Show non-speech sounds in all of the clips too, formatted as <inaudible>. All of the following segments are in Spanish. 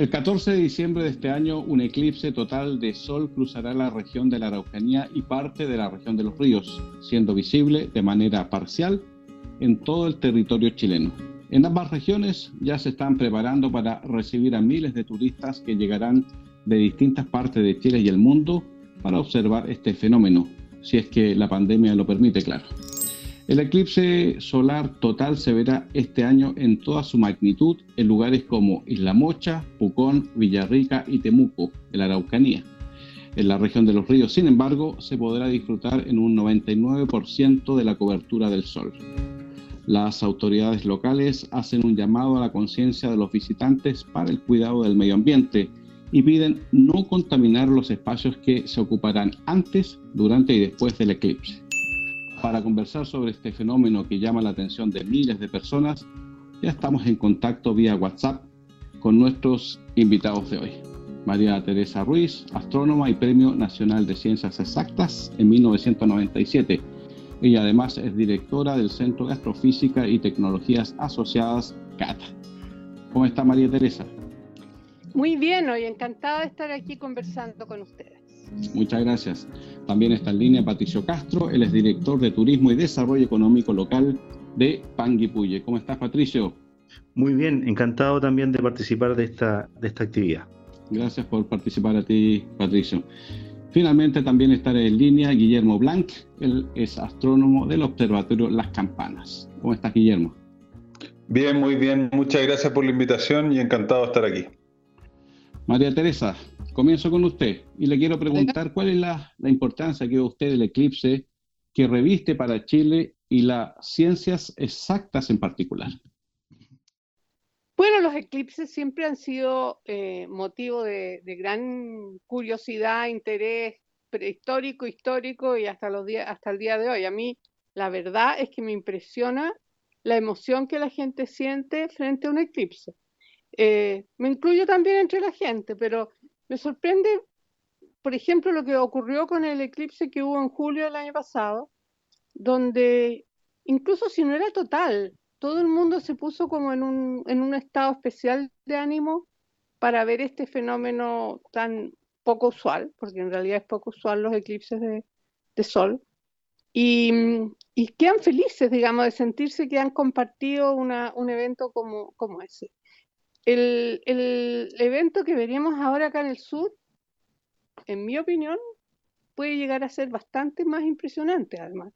El 14 de diciembre de este año, un eclipse total de sol cruzará la región de la Araucanía y parte de la región de los ríos, siendo visible de manera parcial en todo el territorio chileno. En ambas regiones ya se están preparando para recibir a miles de turistas que llegarán de distintas partes de Chile y el mundo para observar este fenómeno, si es que la pandemia lo permite, claro. El eclipse solar total se verá este año en toda su magnitud en lugares como Isla Mocha, Pucón, Villarrica y Temuco, en la Araucanía. En la región de los ríos, sin embargo, se podrá disfrutar en un 99% de la cobertura del sol. Las autoridades locales hacen un llamado a la conciencia de los visitantes para el cuidado del medio ambiente y piden no contaminar los espacios que se ocuparán antes, durante y después del eclipse. Para conversar sobre este fenómeno que llama la atención de miles de personas, ya estamos en contacto vía WhatsApp con nuestros invitados de hoy. María Teresa Ruiz, astrónoma y Premio Nacional de Ciencias Exactas en 1997. Ella además es directora del Centro de Astrofísica y Tecnologías Asociadas, CATA. ¿Cómo está María Teresa? Muy bien, hoy encantada de estar aquí conversando con ustedes. Muchas gracias. También está en línea Patricio Castro, él es director de Turismo y Desarrollo Económico Local de Panguipulli. ¿Cómo estás, Patricio? Muy bien, encantado también de participar de esta, de esta actividad. Gracias por participar a ti, Patricio. Finalmente también estará en línea Guillermo Blanc, él es astrónomo del Observatorio Las Campanas. ¿Cómo estás, Guillermo? Bien, muy bien. Muchas gracias por la invitación y encantado de estar aquí. María Teresa, comienzo con usted y le quiero preguntar cuál es la, importancia que ve usted del eclipse que reviste para Chile y las ciencias exactas en particular. Bueno, los eclipses siempre han sido eh, motivo de, gran curiosidad, interés prehistórico, histórico y hasta, los días, hasta el día de hoy. A mí la verdad es que me impresiona la emoción que la gente siente frente a un eclipse. Eh, me incluyo también entre la gente, pero me sorprende, por ejemplo, lo que ocurrió con el eclipse que hubo en julio del año pasado, donde incluso si no era total, todo el mundo se puso como en un, en un estado especial de ánimo para ver este fenómeno tan poco usual, porque en realidad es poco usual los eclipses de, sol, y, y, quedan felices, digamos, de sentirse que han compartido un evento como, como ese. El, el evento que veríamos ahora acá en el sur, en mi opinión, puede llegar a ser bastante más impresionante, además,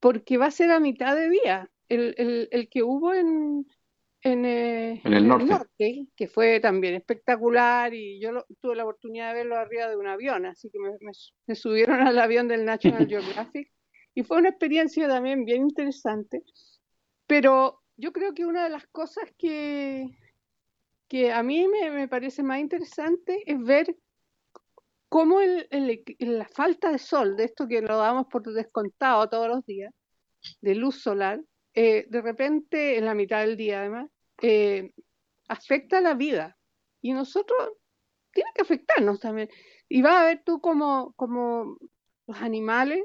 porque va a ser a mitad de día. El, el, el que hubo en, en, eh, el, norte. que fue también espectacular, y yo tuve la oportunidad de verlo arriba de un avión, así que me, me subieron al avión del National <laughs> Geographic, y fue una experiencia también bien interesante. Pero yo creo que una de las cosas que, que a mí me, parece más interesante es ver cómo la falta de sol, de esto que lo damos por descontado todos los días, de luz solar, eh, de repente en la mitad del día además, eh, afecta la vida. Y nosotros, tiene que afectarnos también. Y vas a ver tú como, como los animales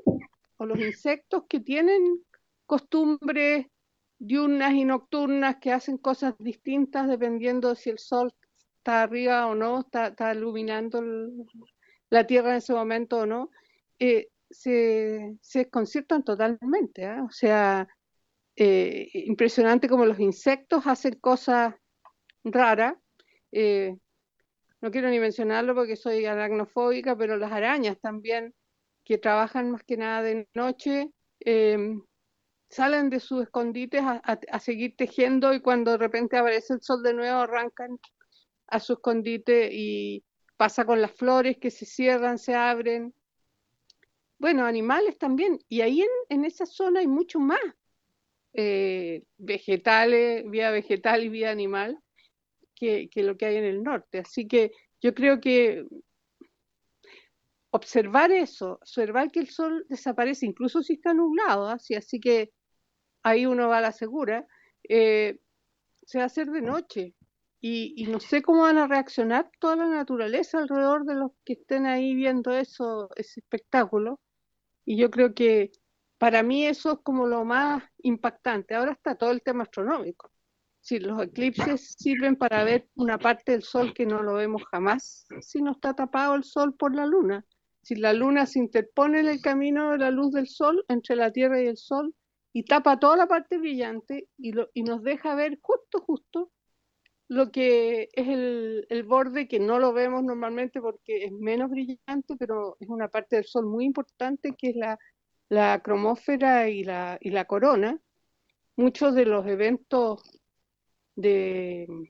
o los insectos que tienen costumbres diurnas y nocturnas que hacen cosas distintas dependiendo de si el sol está arriba o no, está, iluminando la Tierra en ese momento o no, eh, se, se, desconciertan totalmente. ¿ah? O sea, eh, impresionante como los insectos hacen cosas raras. Eh, no quiero ni mencionarlo porque soy aracnofóbica, pero las arañas también, que trabajan más que nada de noche, salen de sus escondites a, seguir tejiendo y cuando de repente aparece el sol de nuevo arrancan a su escondite y pasa con las flores que se cierran, se abren. Bueno, animales también. Y ahí en, esa zona hay mucho más. eh, vegetales, vía vegetal y vía animal, que, lo que hay en el norte. Así que yo creo que observar eso, observar que el sol desaparece, incluso si está nublado, así, así que ahí uno va a la segura, eh, se va a hacer de noche. Y, no sé cómo van a reaccionar toda la naturaleza alrededor de los que estén ahí viendo eso, ese espectáculo. Y yo creo que para mí eso es como lo más impactante. Ahora está todo el tema astronómico. Si los eclipses sirven para ver una parte del sol que no lo vemos jamás, si no está tapado el sol por la luna. Si la luna se interpone en el camino de la luz del sol entre la Tierra y el sol y tapa toda la parte brillante y, nos deja ver justo, justo lo que es el, el, borde que no lo vemos normalmente porque es menos brillante, pero es una parte del Sol muy importante que es la, la cromósfera y la, y la corona. Muchos de los eventos de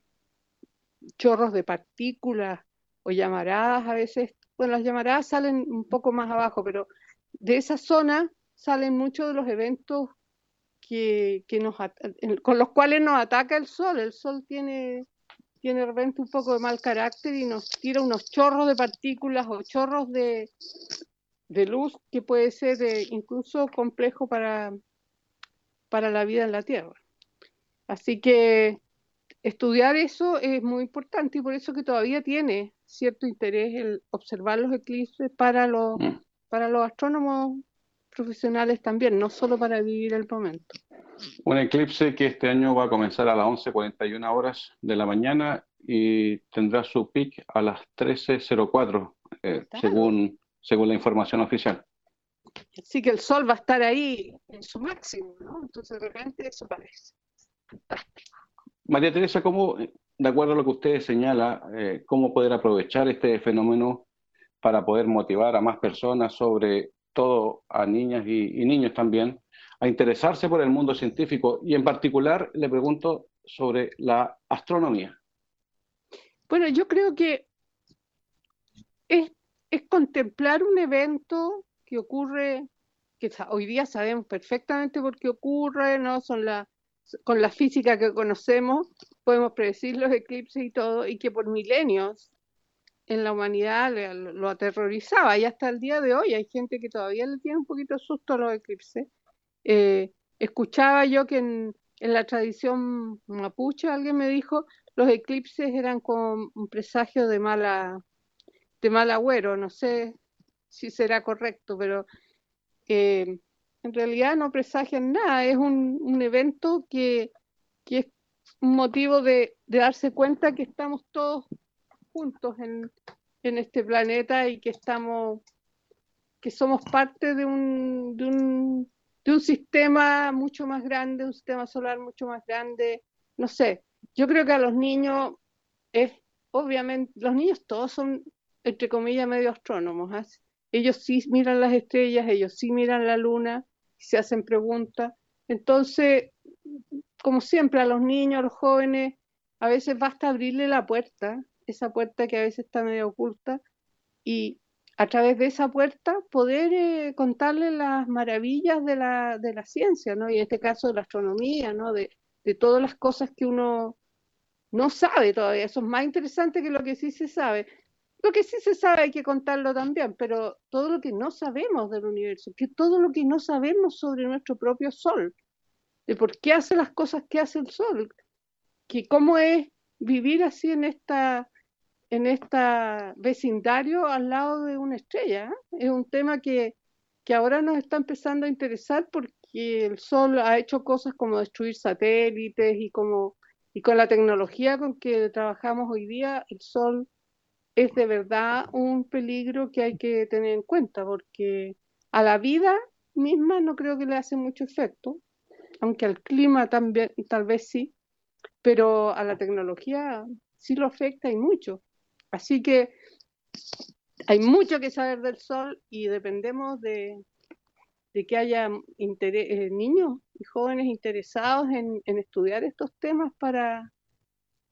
chorros de partículas o llamaradas a veces, bueno, las llamaradas salen un poco más abajo, pero de esa zona salen muchos de los eventos que, nos, con los cuales nos ataca el sol. El sol tiene, tiene de repente un poco de mal carácter y nos tira unos chorros de partículas o chorros de, de luz que puede ser eh, incluso complejo para, para la vida en la Tierra. Así que estudiar eso es muy importante y por eso que todavía tiene cierto interés el observar los eclipses para los, mm. para los astrónomos profesionales también, no solo para vivir el momento. Un eclipse que este año va a comenzar a las 11.41 horas de la mañana y tendrá su pic a las 13.04, eh, según, según la información oficial. Así que el sol va a estar ahí en su máximo, ¿no? Entonces de repente eso parece. María Teresa, ¿cómo, de acuerdo a lo que usted señala, eh, cómo poder aprovechar este fenómeno para poder motivar a más personas sobre todo a niñas y, niños también, a interesarse por el mundo científico y en particular le pregunto sobre la astronomía. Bueno, yo creo que es, contemplar un evento que ocurre, que hoy día sabemos perfectamente por qué ocurre, ¿no? Son la, con la física que conocemos, podemos predecir los eclipses y todo, y que por milenios en la humanidad lo aterrorizaba. Y hasta el día de hoy hay gente que todavía le tiene un poquito susto a los eclipses. Eh, escuchaba yo que en, la tradición mapuche alguien me dijo los eclipses eran como un presagio de mala de mal agüero, no sé si será correcto, pero eh, en realidad no presagian nada, es un, evento que, es un motivo de darse cuenta que estamos todos juntos en, este planeta y que estamos, que somos parte de un, de un, de un sistema mucho más grande, un sistema solar mucho más grande, no sé, yo creo que a los niños es, obviamente, los niños todos son, entre comillas, medio astrónomos, ¿ah? ellos sí miran las estrellas, ellos sí miran la luna, se hacen preguntas, entonces, como siempre, a los niños, a los jóvenes, a veces basta abrirle la puerta esa puerta que a veces está medio oculta y a través de esa puerta poder eh, contarle las maravillas de la, de la ciencia, ¿no? Y en este caso de la astronomía, ¿no? De, de todas las cosas que uno no sabe todavía. Eso es más interesante que lo que sí se sabe. Lo que sí se sabe hay que contarlo también, pero todo lo que no sabemos del universo, que todo lo que no sabemos sobre nuestro propio Sol, de por qué hace las cosas que hace el Sol, que cómo es vivir así en esta en este vecindario al lado de una estrella. ¿eh? Es un tema que, que ahora nos está empezando a interesar porque el Sol ha hecho cosas como destruir satélites y como y con la tecnología con que trabajamos hoy día, el Sol es de verdad un peligro que hay que tener en cuenta porque a la vida misma no creo que le hace mucho efecto, aunque al clima también tal vez sí, pero a la tecnología sí lo afecta y mucho. Así que hay mucho que saber del sol y dependemos de, que haya eh, niños y jóvenes interesados en, estudiar estos temas para,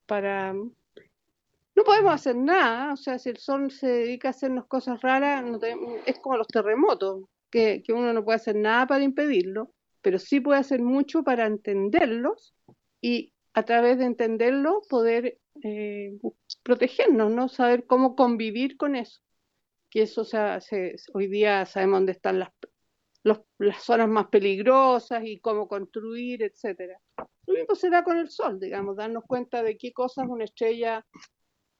para... No podemos hacer nada, o sea, si el sol se dedica a hacernos cosas raras, es como los terremotos, que, que uno no puede hacer nada para impedirlo, pero sí puede hacer mucho para entenderlos y a través de entenderlo poder eh, protegernos, ¿no? Saber cómo convivir con eso. Que eso sea, hoy día sabemos dónde están las, las zonas más peligrosas y cómo construir, etcétera. Lo mismo será con el Sol, digamos, darnos cuenta de qué cosas una estrella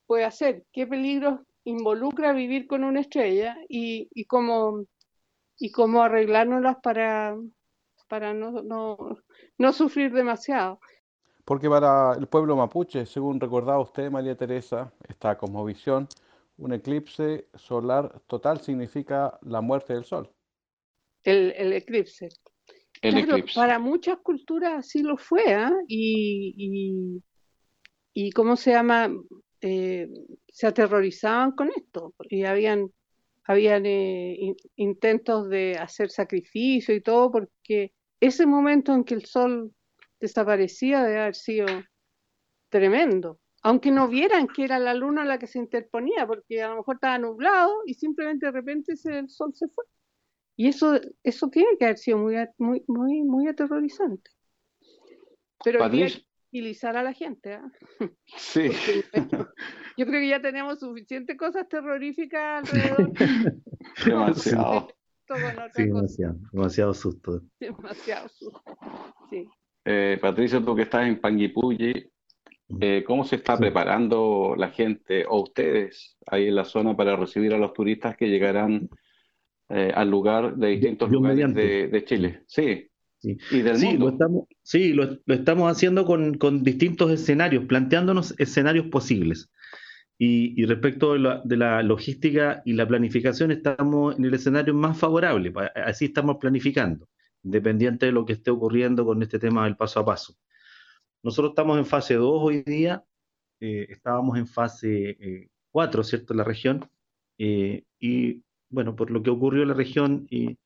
puede hacer, qué peligros involucra vivir con una estrella y, y cómo y cómo arreglárnoslas para, para no, no, no sufrir demasiado. Porque para el pueblo mapuche, según recordaba usted, María Teresa, esta cosmovisión, un eclipse solar total significa la muerte del sol. El, el eclipse. El eclipse. Para muchas culturas así lo fue, ¿eh? y, y, y, ¿cómo se llama? Eh, se aterrorizaban con esto, y habían habían eh, intentos de hacer sacrificio y todo, porque ese momento en que el sol desaparecía debe haber sido tremendo. Aunque no vieran que era la luna la que se interponía, porque a lo mejor estaba nublado y simplemente de repente el sol se fue. Y eso, eso tiene que haber sido muy, muy, muy, muy aterrorizante. Pero a la gente. ¿ah? <laughs> Sí. <laughs> yo creo que ya tenemos suficientes cosas terroríficas alrededor. <laughs> demasiado. demasiado, demasiado susto. Demasiado susto. Sí. Eh, Patricio, tú que estás en Panguipulli, eh, ¿cómo se está preparando la gente o ustedes ahí en la zona para recibir a los turistas que llegarán eh, al lugar de distintos lugares de, de, Chile? Sí. Sí, Lo estamos, sí, lo, estamos haciendo con, distintos escenarios, planteándonos escenarios posibles. Y, respecto de la, logística y la planificación, estamos en el escenario más favorable, así estamos planificando, independiente de lo que esté ocurriendo con este tema del paso a paso. Nosotros estamos en fase 2 hoy día, eh, estábamos en fase 4, eh, ¿cierto?, en la región, eh, y bueno, por lo que ocurrió en la región y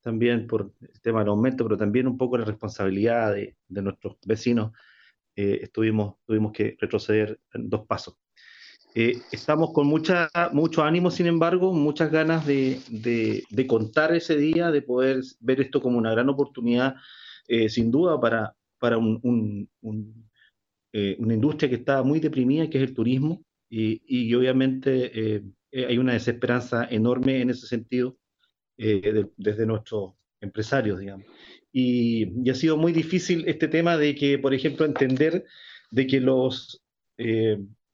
también por el tema del aumento, pero también un poco la responsabilidad de, nuestros vecinos, eh, tuvimos que retroceder en dos pasos. Eh, estamos con mucha, mucho ánimo, sin embargo, muchas ganas de, de, contar ese día, de poder ver esto como una gran oportunidad, eh, sin duda, para, para un, eh, una industria que está muy deprimida, que es el turismo, y, y obviamente hay una desesperanza enorme en ese sentido desde nuestros empresarios, digamos. Y, ha sido muy difícil este tema de que, por ejemplo, entender de que los...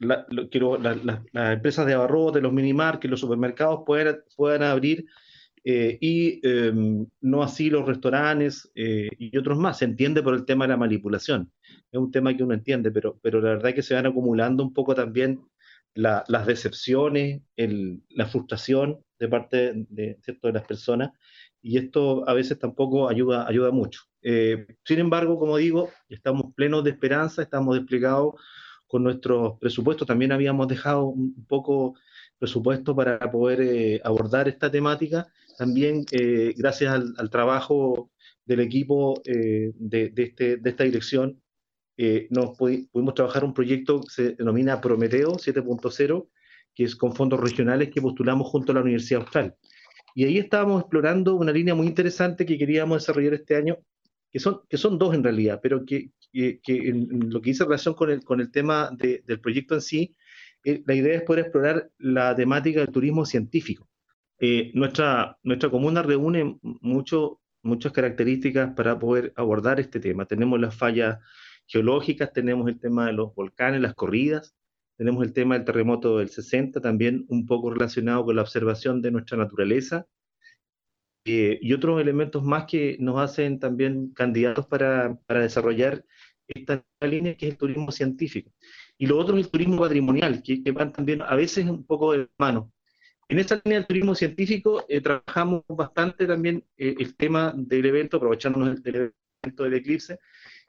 las empresas de abarrote, los minimarkets, los supermercados puedan, puedan abrir eh, y em, no así los restaurantes y otros más. Se entiende por el tema de la manipulación. Es un tema que uno entiende, pero, pero la verdad es que se van acumulando un poco también las decepciones, la frustración de parte de, ¿cierto? de las personas, y esto a veces tampoco ayuda, ayuda mucho. Eh, sin embargo, como digo, estamos plenos de esperanza, estamos desplegados con nuestros presupuestos, también habíamos dejado un poco presupuesto para poder eh, abordar esta temática, también eh, gracias al, trabajo del equipo de, de, este, de esta dirección, nos pudimos trabajar un proyecto que se denomina Prometeo 7.0, que es con fondos regionales que postulamos junto a la Universidad Austral. Y ahí estábamos explorando una línea muy interesante que queríamos desarrollar este año, que son, que son dos en realidad, pero que, que, en lo que dice relación con el, con el tema del proyecto en sí, eh, la idea es poder explorar la temática del turismo científico. Eh, nuestra, nuestra comuna reúne mucho, muchas características para poder abordar este tema. Tenemos las fallas geológicas, tenemos el tema de los volcanes, las corridas, tenemos el tema del terremoto del 60, también un poco relacionado con la observación de nuestra naturaleza. Eh, y otros elementos más que nos hacen también candidatos para, para desarrollar esta línea que es el turismo científico. Y lo otro es el turismo patrimonial, que, que van también a veces un poco de mano. En esta línea del turismo científico eh, trabajamos bastante también eh, el tema del evento, aprovechándonos del evento del eclipse,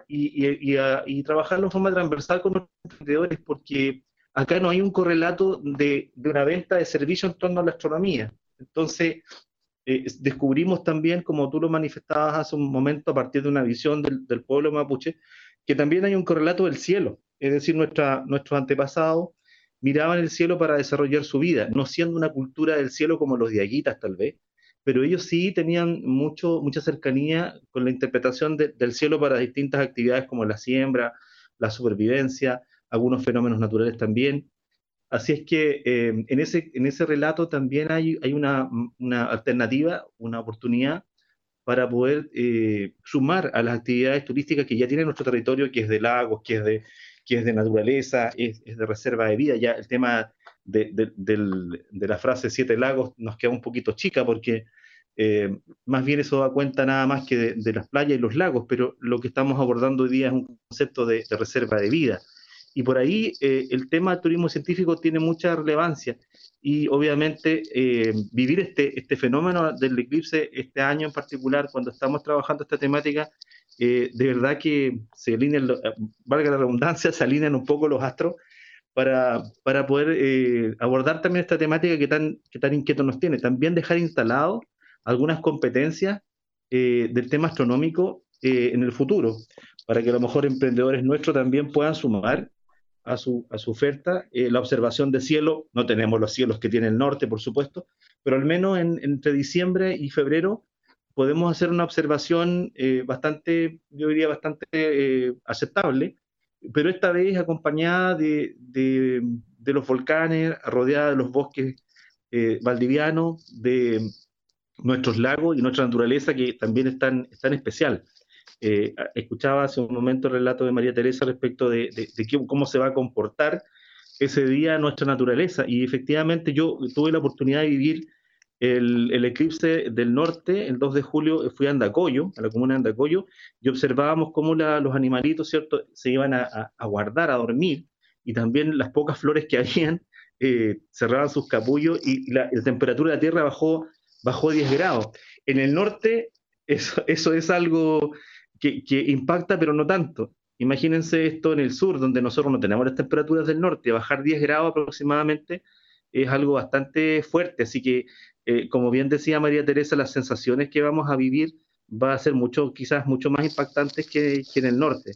y, y, y, trabajarlo de forma transversal con los emprendedores, porque acá no hay un correlato de, una venta de servicio en torno a la astronomía. Entonces, eh, descubrimos también, como tú lo manifestabas hace un momento, a partir de una visión del, pueblo mapuche, que también hay un correlato del cielo. Es decir, nuestra, nuestros antepasados miraban el cielo para desarrollar su vida, no siendo una cultura del cielo como los diaguitas tal vez, pero ellos sí tenían mucho, mucha cercanía con la interpretación del cielo para distintas actividades como la siembra, la supervivencia, algunos fenómenos naturales también. Así es que eh, en, ese, relato también hay, una, alternativa, una oportunidad para poder eh, sumar a las actividades turísticas que ya tiene nuestro territorio, que es de lagos, que es de, de naturaleza, es, de reserva de vida. Ya el tema de, de, la frase siete lagos nos queda un poquito chica porque eh, más bien eso da cuenta nada más que de, las playas y los lagos, pero lo que estamos abordando hoy día es un concepto de, reserva de vida. Y por ahí eh, el tema del turismo científico tiene mucha relevancia y obviamente eh, vivir este, este fenómeno del eclipse este año en particular, cuando estamos trabajando esta temática, de verdad que se alinean, valga la redundancia, se alinean un poco los astros para, para poder abordar también esta temática que tan, que tan inquieto nos tiene. También dejar instalado algunas competencias eh, del tema astronómico eh, en el futuro, para que a lo mejor emprendedores nuestros también puedan sumar a su, a su oferta eh, la observación de cielo. No tenemos los cielos que tiene el norte, por supuesto, pero al menos entre diciembre y febrero podemos hacer una observación bastante, yo diría, bastante aceptable, pero esta vez acompañada de, de, los volcanes, rodeada de los bosques valdivianos, de, nuestros lagos y nuestra naturaleza que también es tan, especial. Eh, escuchaba hace un momento el relato de María Teresa respecto de, cómo se va a comportar ese día nuestra naturaleza y efectivamente yo tuve la oportunidad de vivir el, eclipse del norte, el 2 de julio fui a Andacoyo, a la comuna de Andacoyo, y observábamos cómo los animalitos, ¿cierto?, se iban a, guardar, a dormir, y también las pocas flores que <laughs> habían eh, cerraban sus capullos y la, la, temperatura de la tierra bajó bajó 10 grados. En el norte eso, eso es algo que, impacta, pero no tanto. Imagínense esto en el sur, donde nosotros no tenemos las temperaturas del norte, bajar 10 grados aproximadamente es algo bastante fuerte. Así que, eh, como bien decía María Teresa, las sensaciones que vamos a vivir va a ser mucho, quizás mucho más impactantes que, en el norte.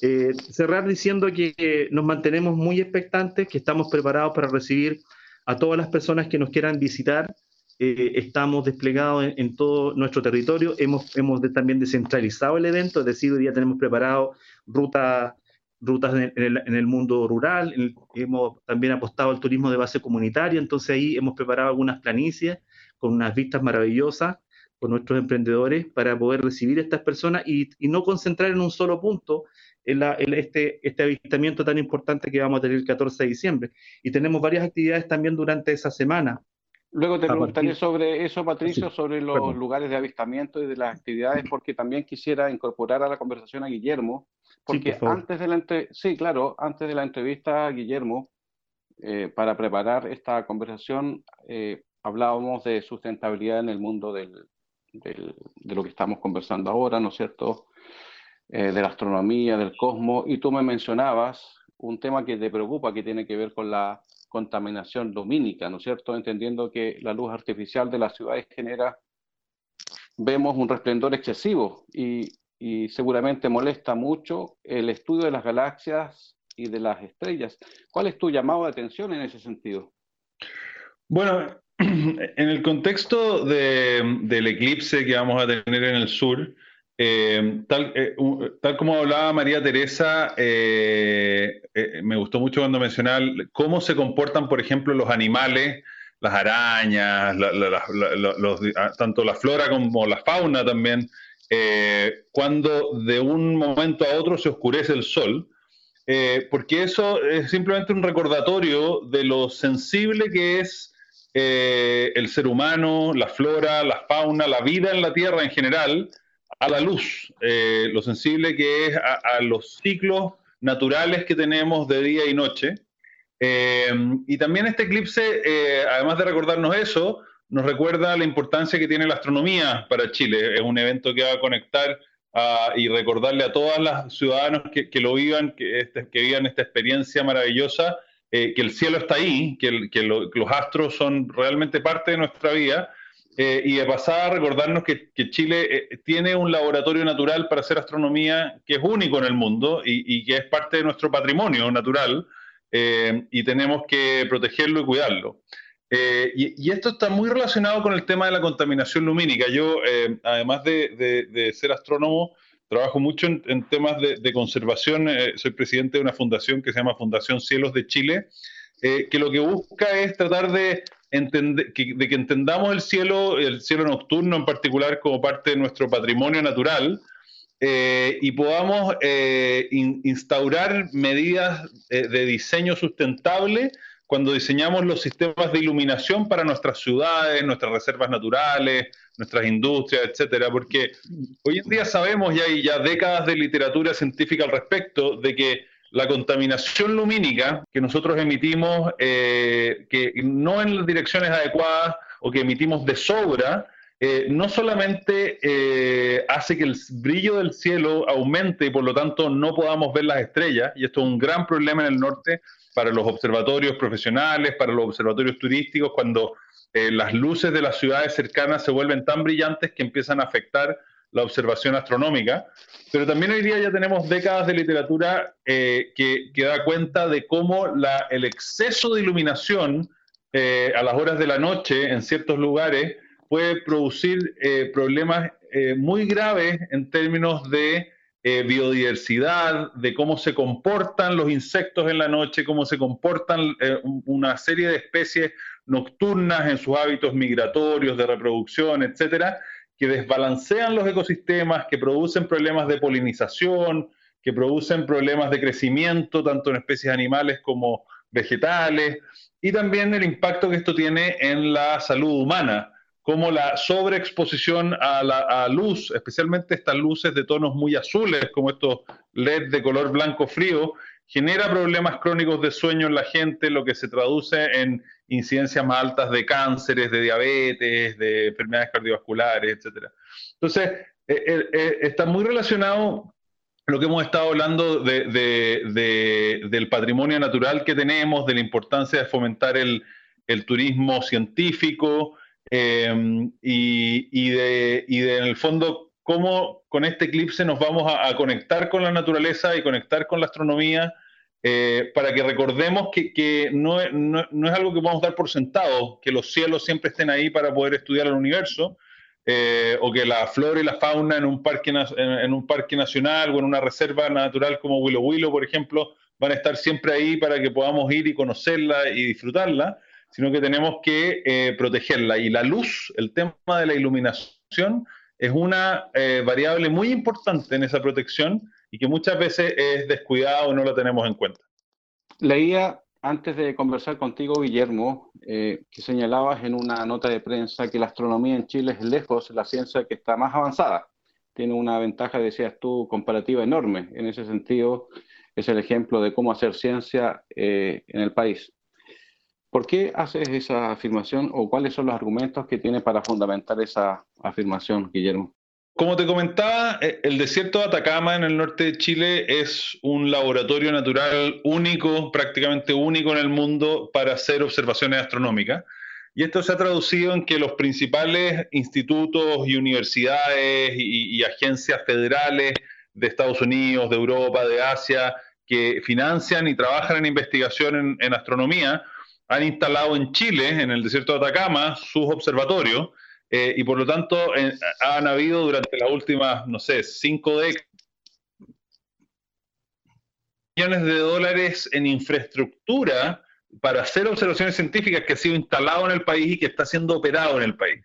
Eh, cerrar diciendo que nos mantenemos muy expectantes, que estamos preparados para recibir a todas las personas que nos quieran visitar eh, estamos desplegados en, todo nuestro territorio, hemos, hemos también descentralizado el evento, es decir, hoy día tenemos preparado rutas rutas en el, mundo rural, hemos también apostado al turismo de base comunitaria, entonces ahí hemos preparado algunas planicies con unas vistas maravillosas con nuestros emprendedores para poder recibir a estas personas y, no concentrar en un solo punto en, este, este avistamiento tan importante que vamos a tener el 14 de diciembre. Y tenemos varias actividades también durante esa semana. Luego te preguntaré sobre eso, Patricio, sobre los lugares de avistamiento y de las actividades, porque también quisiera incorporar a la conversación a Guillermo, porque antes de la sí, claro, antes de la entrevista, Guillermo, eh, para preparar esta conversación, eh, hablábamos de sustentabilidad en el mundo del, de lo que estamos conversando ahora, ¿no es cierto? Eh, de la astronomía, del cosmos, y tú me mencionabas un tema que te preocupa, que tiene que ver con la contaminación lumínica, ¿no es cierto? Entendiendo que la luz artificial de las ciudades genera, vemos un resplendor excesivo y, seguramente molesta mucho el estudio de las galaxias y de las estrellas. ¿Cuál es tu llamado de atención en ese sentido? Bueno, <clears throat> en el contexto del eclipse que vamos a tener en el sur, eh, tal, eh, tal, como hablaba María Teresa, eh, me gustó mucho cuando mencionaba cómo se comportan, por ejemplo, los animales, las arañas, ah, tanto la flora como la fauna también, cuando de un momento a otro se oscurece el sol, porque eso es simplemente un recordatorio de lo sensible que es el ser humano, la flora, la fauna, la vida en la Tierra en general, a la luz, eh, lo sensible que es a, los ciclos naturales que tenemos de día y noche. Eh, y también este eclipse, eh, además de recordarnos eso, nos recuerda la importancia que tiene la astronomía para Chile. Es un evento que va a conectar y recordarle a todas las ciudadanos que, lo vivan, que, este, que vivan esta experiencia maravillosa, que el cielo está ahí, que, que los astros son realmente parte de nuestra vida eh, y de pasada recordarnos que, Chile eh, tiene un laboratorio natural para hacer astronomía que es único en el mundo y, que es parte de nuestro patrimonio natural eh, y tenemos que protegerlo y cuidarlo. Eh, y, esto está muy relacionado con el tema de la contaminación lumínica. Yo, eh, además de, ser astrónomo, trabajo mucho en, temas de, conservación. Eh, soy presidente de una fundación que se llama Fundación Cielos de Chile, que lo que busca es tratar de, entender, que, de que entendamos el cielo, el cielo nocturno en particular, como parte de nuestro patrimonio natural. y podamos instaurar medidas de diseño sustentable cuando diseñamos los sistemas de iluminación para nuestras ciudades, nuestras reservas naturales, nuestras industrias, etcétera, porque hoy en día sabemos, y hay ya décadas de literatura científica al respecto, de que la contaminación lumínica que nosotros emitimos, eh, que no en las direcciones adecuadas o que emitimos de sobra, eh, no solamente eh, hace que el brillo del cielo aumente y por lo tanto no podamos ver las estrellas, y esto es un gran problema en el norte, para los observatorios profesionales, para los observatorios turísticos, cuando las luces de las ciudades cercanas se vuelven tan brillantes que empiezan a afectar la observación astronómica. Pero también hoy día ya tenemos décadas de literatura eh, que, da cuenta de cómo la, el exceso de iluminación eh, a las horas de la noche en ciertos lugares puede producir problemas muy graves en términos de eh, biodiversidad, de cómo se comportan los insectos en la noche, cómo se comportan eh, una serie de especies nocturnas en sus hábitos migratorios, de reproducción, etcétera, que desbalancean los ecosistemas, que producen problemas de polinización, que producen problemas de crecimiento, tanto en especies animales como vegetales, y también el impacto que esto tiene en la salud humana como la sobreexposición a la luz, especialmente estas luces de tonos muy azules, como estos LED de color blanco frío, genera problemas crónicos de sueño en la gente, lo que se traduce en incidencias más altas de cánceres, de diabetes, de enfermedades cardiovasculares, etc. Entonces, eh, eh, eh, está muy relacionado lo que hemos estado hablando del patrimonio natural que tenemos, de la importancia de fomentar el, turismo científico, Em, y, de, en el fondo cómo con este eclipse nos vamos a, conectar con la naturaleza y conectar con la astronomía eh, para que recordemos que, no, es algo que a dar por sentado, que los cielos siempre estén ahí para poder estudiar el universo, eh, o que la flora y la fauna en un, parque, en, un parque nacional o en una reserva natural como Willow Willow, por ejemplo, van a estar siempre ahí para que podamos ir y conocerla y disfrutarla, sino que tenemos que eh, protegerla. Y la luz, el tema de la iluminación, es una eh, variable muy importante en esa protección y que muchas veces es descuidada o no la tenemos en cuenta. Leía antes de conversar contigo, Guillermo, eh, que señalabas en una nota de prensa que la astronomía en Chile es lejos la ciencia que está más avanzada. Tiene una ventaja, decías tú, comparativa enorme. En ese sentido, es el ejemplo de cómo hacer ciencia en el país. ¿Por qué haces esa afirmación o cuáles son los argumentos que tiene para fundamentar esa afirmación, Guillermo? Como te comentaba, eh, el desierto de Atacama en el norte de Chile es un laboratorio natural único, prácticamente único en el mundo para hacer observaciones astronómicas. Y esto se ha traducido en que los principales institutos y universidades y, agencias federales de Estados Unidos, de Europa, de Asia, que financian y trabajan en investigación en astronomía, han instalado en Chile, en el desierto de Atacama, sus observatorios eh, y por lo tanto han habido durante las últimas, no sé, cinco décadas millones de dólares en infraestructura para hacer observaciones científicas que ha sido instalado en el país y que está siendo operado en el país.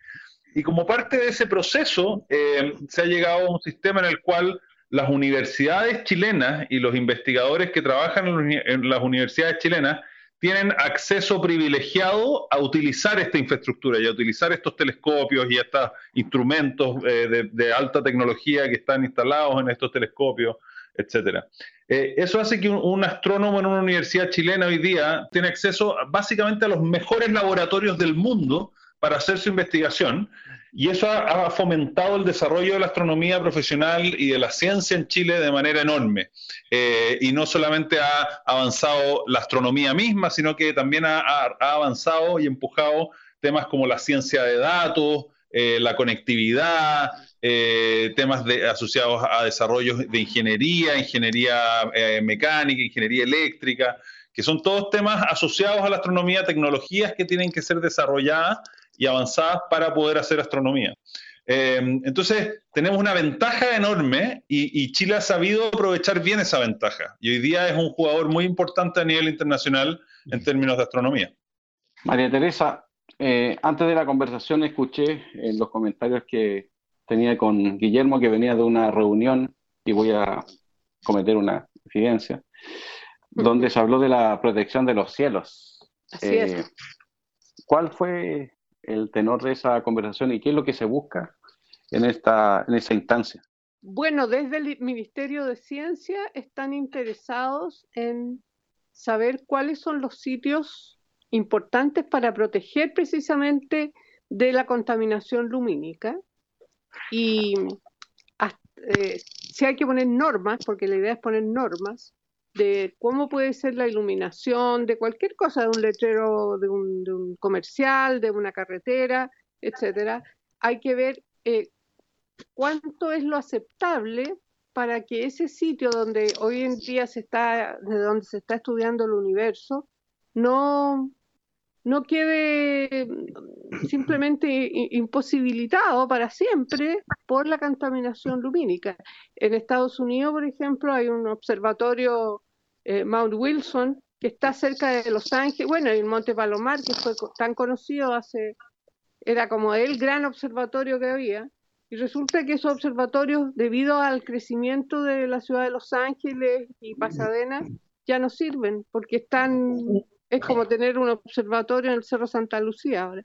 Y como parte de ese proceso, eh, se ha llegado a un sistema en el cual las universidades chilenas y los investigadores que trabajan en las universidades chilenas tienen acceso privilegiado a utilizar esta infraestructura y a utilizar estos telescopios y estos instrumentos eh, de, alta tecnología que están instalados en estos telescopios, etcétera. Eh, eso hace que un, astrónomo en una universidad chilena hoy día tiene acceso básicamente a los mejores laboratorios del mundo para hacer su investigación y eso ha, fomentado el desarrollo de la astronomía profesional y de la ciencia en Chile de manera enorme. Eh, y no solamente ha avanzado la astronomía misma, sino que también ha, avanzado y empujado temas como la ciencia de datos, eh, la conectividad, eh, temas asociados a desarrollos de ingeniería, ingeniería mecánica, ingeniería eléctrica, que son todos temas asociados a la astronomía, tecnologías que tienen que ser desarrolladas y avanzadas para poder hacer astronomía. Em, entonces, tenemos una ventaja enorme y, Chile ha sabido aprovechar bien esa ventaja. Y hoy día es un jugador muy importante a nivel internacional en términos de astronomía. María Teresa, eh, antes de la conversación escuché en los comentarios que tenía con Guillermo que venía de una reunión y voy a cometer una evidencia, donde se habló de la protección de los cielos. Así es. Eh, ¿Cuál fue el tenor de esa conversación y qué es lo que se busca en, esta, en esa instancia? Bueno, desde el Ministerio de Ciencia están interesados en saber cuáles son los sitios importantes para proteger precisamente de la contaminación lumínica y eh, si hay que poner normas, porque la idea es poner normas, de cómo puede ser la iluminación de cualquier cosa, de un letrero, de un, comercial, de una carretera, etcétera, hay que ver eh, cuánto es lo aceptable para que ese sitio donde hoy en día se está, de donde se está estudiando el universo, no, no quede simplemente imposibilitado para siempre por la contaminación lumínica. En Estados Unidos, por ejemplo, hay un observatorio eh, Mount Wilson que está cerca de Los Ángeles, bueno, el Monte Palomar, que fue tan conocido hace, era como el gran observatorio que había, y resulta que esos observatorios, debido al crecimiento de la ciudad de Los Ángeles y Pasadena, ya no sirven, porque están es como tener un observatorio en el Cerro Santa Lucía ahora.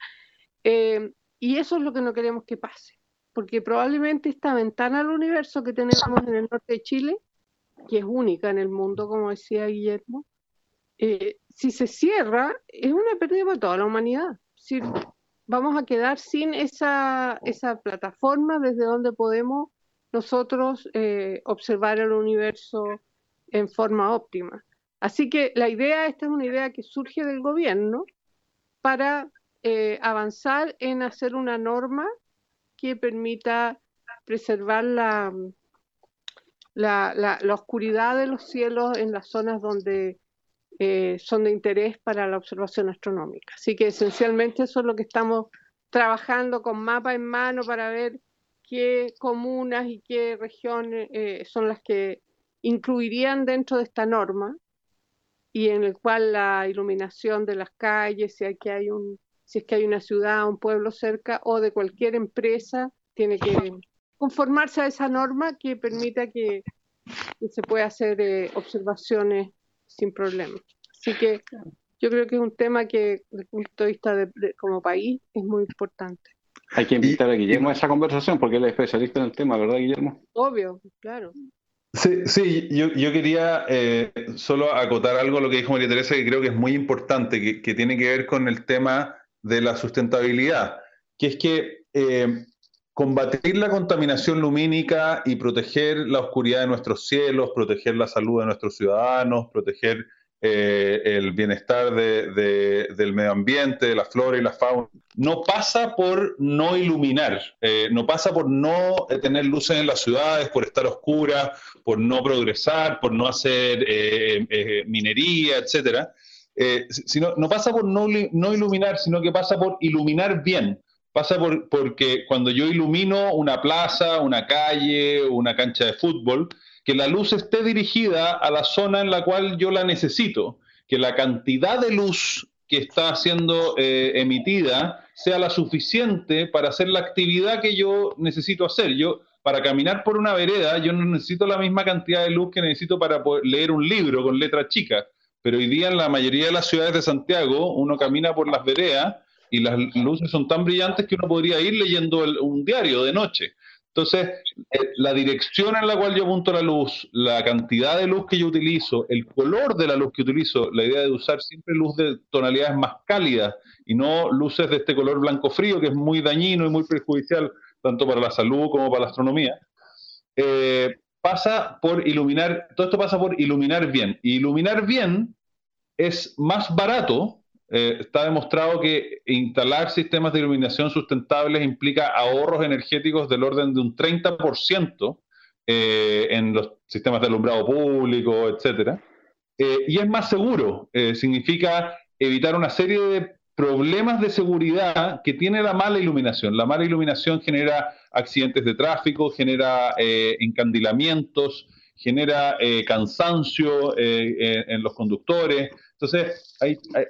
Eh, y eso es lo que no queremos que pase, porque probablemente esta ventana al universo que tenemos en el norte de Chile, que es única en el mundo, como decía Guillermo, eh, si se cierra, es una pérdida para toda la humanidad. Si vamos a quedar sin esa, esa plataforma desde donde podemos nosotros eh, observar el universo en forma óptima. Así que la idea, esta es una idea que surge del gobierno para eh, avanzar en hacer una norma que permita preservar la, la, oscuridad de los cielos en las zonas donde eh, son de interés para la observación astronómica. Así que esencialmente eso es lo que estamos trabajando con mapa en mano para ver qué comunas y qué regiones eh, son las que incluirían dentro de esta norma y en el cual la iluminación de las calles, si, hay que hay un, si es que hay una ciudad, un pueblo cerca o de cualquier empresa, tiene que conformarse a esa norma que permita que, se pueda hacer eh, observaciones sin problemas. Así que yo creo que es un tema que desde el punto de vista de, como país es muy importante. Hay que invitar a Guillermo a esa conversación porque él es especialista en el tema, ¿verdad, Guillermo? Obvio, claro. Sí, sí yo, quería eh, solo acotar algo a lo que dijo María Teresa, que creo que es muy importante, que, tiene que ver con el tema de la sustentabilidad, que es que eh, combatir la contaminación lumínica y proteger la oscuridad de nuestros cielos, proteger la salud de nuestros ciudadanos, proteger eh, el bienestar del medio ambiente, de la flora y la fauna. No pasa por no iluminar, eh, no pasa por no eh, tener luces en las ciudades, por estar oscuras, por no progresar, por no hacer minería, etcétera. sino, no pasa por no, iluminar, sino que pasa por iluminar bien. Pasa por, porque cuando yo ilumino una plaza, una calle, una cancha de fútbol, que la luz esté dirigida a la zona en la cual yo la necesito, que la cantidad de luz que está siendo eh, emitida sea la suficiente para hacer la actividad que yo necesito hacer. Yo, para caminar por una vereda, yo no necesito la misma cantidad de luz que necesito para poder leer un libro con letra chica. Pero hoy día en la mayoría de las ciudades de Santiago, uno camina por las veredas y las luces son tan brillantes que uno podría ir leyendo un diario de noche. Entonces, eh, la dirección en la cual yo apunto la luz, la cantidad de luz que yo utilizo, el color de la luz que utilizo, la idea de usar siempre luz de tonalidades más cálidas y no luces de este color blanco frío que es muy dañino y muy perjudicial tanto para la salud como para la astronomía, eh, pasa por iluminar, todo esto pasa por iluminar bien. Y iluminar bien es más barato eh, está demostrado que instalar sistemas de iluminación sustentables implica ahorros energéticos del orden de un 30% eh, en los sistemas de alumbrado público, etcétera. eh, y es más seguro. Eh, significa evitar una serie de problemas de seguridad que tiene la mala iluminación. La mala iluminación genera accidentes de tráfico, genera encandilamientos, genera cansancio en los conductores. Entonces,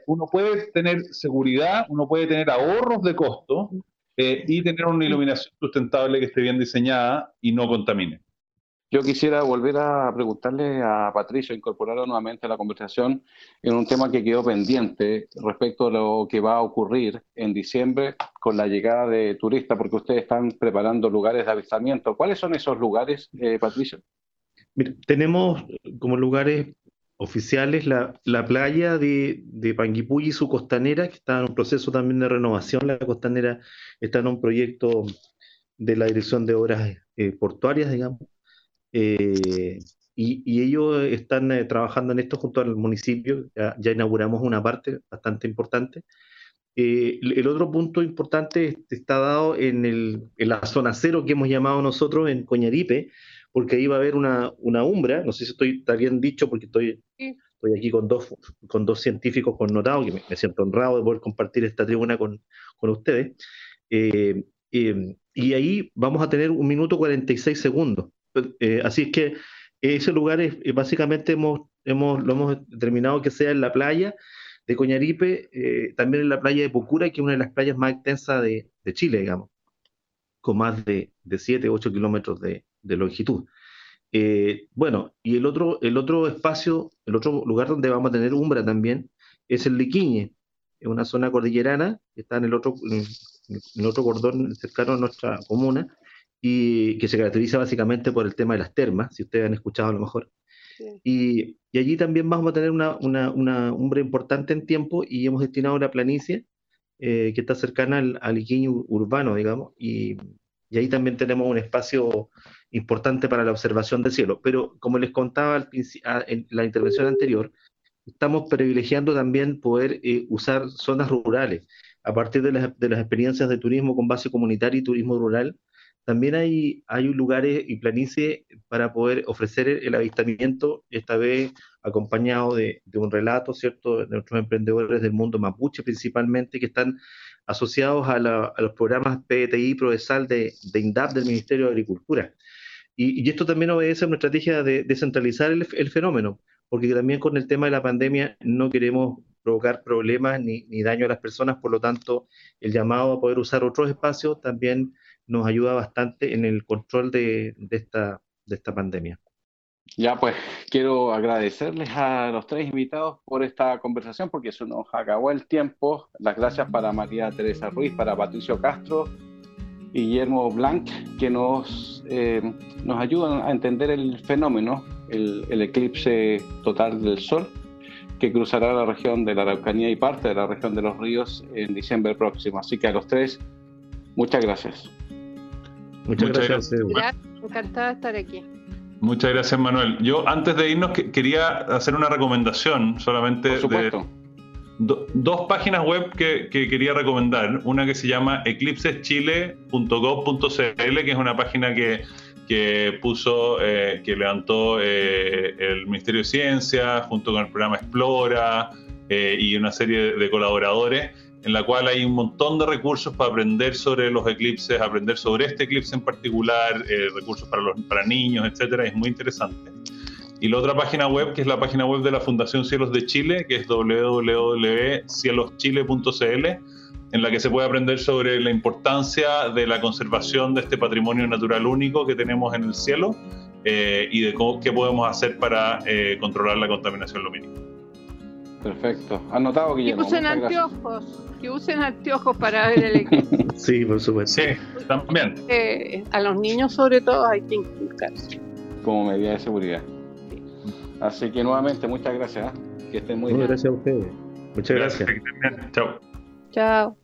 uno puede tener seguridad, uno puede tener ahorros de costo y tener una iluminación sustentable que esté bien diseñada y no contamine. Yo quisiera volver a preguntarle a Patricio, incorporarlo nuevamente a la conversación en un tema que quedó pendiente respecto a lo que va a ocurrir en diciembre con la llegada de turistas, porque ustedes están preparando lugares de avistamiento. ¿Cuáles son esos lugares, eh, Patricio? tenemos como lugares oficiales la, playa de, de Panguipulli y su costanera, que está en un proceso también de renovación. La costanera está en un proyecto de la Dirección de Obras eh, Portuarias, digamos eh, y, ellos están eh, trabajando en esto junto al municipio. Ya, inauguramos una parte bastante importante. El otro punto importante está dado en, el, en, la zona cero que hemos llamado nosotros en Coñaripe, porque ahí va a haber una, una umbra, no sé si estoy está bien dicho porque estoy, estoy aquí con dos, con dos científicos connotados, que me, siento honrado de poder compartir esta tribuna con, con ustedes. y ahí vamos a tener un minuto 46 segundos. Eh, así es que ese lugar es, eh, básicamente hemos, hemos, lo hemos determinado que sea en la playa de Coñaripe, eh, también en la playa de Pucura, que es una de las playas más extensas de, Chile, digamos, con más de, de 7, 8 kilómetros de, longitud. bueno, y el otro, el otro espacio, el otro lugar donde vamos a tener umbra también, es el Liquiñe, es una zona cordillerana que está en el otro, en el otro cordón cercano a nuestra comuna, y que se caracteriza básicamente por el tema de las termas, si ustedes han escuchado a lo mejor. Y, y, allí también vamos a tener una, una, una umbra importante en tiempo y hemos destinado una planicie eh, que está cercana al, al urbano, digamos, y, y, ahí también tenemos un espacio importante para la observación del cielo. Pero como les contaba en la intervención anterior, estamos privilegiando también poder eh, usar zonas rurales. A partir de las, experiencias de turismo con base comunitaria y turismo rural, también hay, hay lugares y planicie para poder ofrecer el avistamiento, esta vez acompañado de, un relato, ¿cierto?, de nuestros emprendedores del mundo mapuche principalmente, que están asociados a, los programas PTI Prodesal de, de INDAP del Ministerio de Agricultura. Y, esto también obedece a una estrategia de descentralizar el, el, fenómeno, porque también con el tema de la pandemia no queremos provocar problemas ni, ni daño a las personas, por lo tanto, el llamado a poder usar otros espacios también nos ayuda bastante en el control de, esta, de esta pandemia. Ya, pues quiero agradecerles a los tres invitados por esta conversación porque se nos acabó el tiempo. Las gracias para María Teresa Ruiz, para Patricio Castro y Guillermo Blanc, que nos, eh, nos ayudan a entender el fenómeno, el, el, eclipse total del Sol, que cruzará la región de la Araucanía y parte de la región de los ríos en diciembre próximo. Así que a los tres, muchas gracias. Muchas, gracias. Encantada de estar aquí. Muchas gracias, Manuel. Yo antes de irnos quería hacer una recomendación solamente de dos páginas web que, quería recomendar. Una que se llama eclipseschile.gov.cl, que es una página que, puso, eh, que levantó eh, el Ministerio de Ciencia junto con el programa Explora eh, y una serie de colaboradores en la cual hay un montón de recursos para aprender sobre los eclipses, aprender sobre este eclipse en particular, eh, recursos para, los, para niños, etcétera, es muy interesante. Y la otra página web, que es la página web de la Fundación Cielos de Chile, que es www.cieloschile.cl, en la que se puede aprender sobre la importancia de la conservación de este patrimonio natural único que tenemos en el cielo eh, y de cómo, qué podemos hacer para eh, controlar la contaminación lumínica. Perfecto. Anotado, Guillermo. Que usen anteojos. Que usen anteojos para ver el equipo. <laughs> sí, por supuesto. Sí, también. Eh, a los niños, sobre todo, hay que inculcarse. Como medida de seguridad. Así que nuevamente, muchas gracias. ¿eh? Que estén muy bien. Gracias a ustedes. Muchas gracias. gracias. Chao. Chao.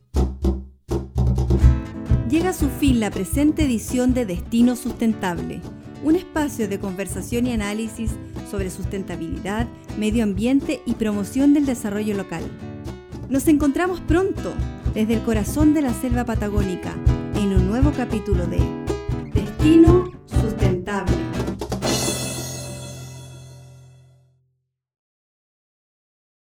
Llega a su fin la presente edición de Destino Sustentable un espacio de conversación y análisis sobre sustentabilidad, medio ambiente y promoción del desarrollo local. Nos encontramos pronto desde el corazón de la selva patagónica en un nuevo capítulo de Destino Sustentable.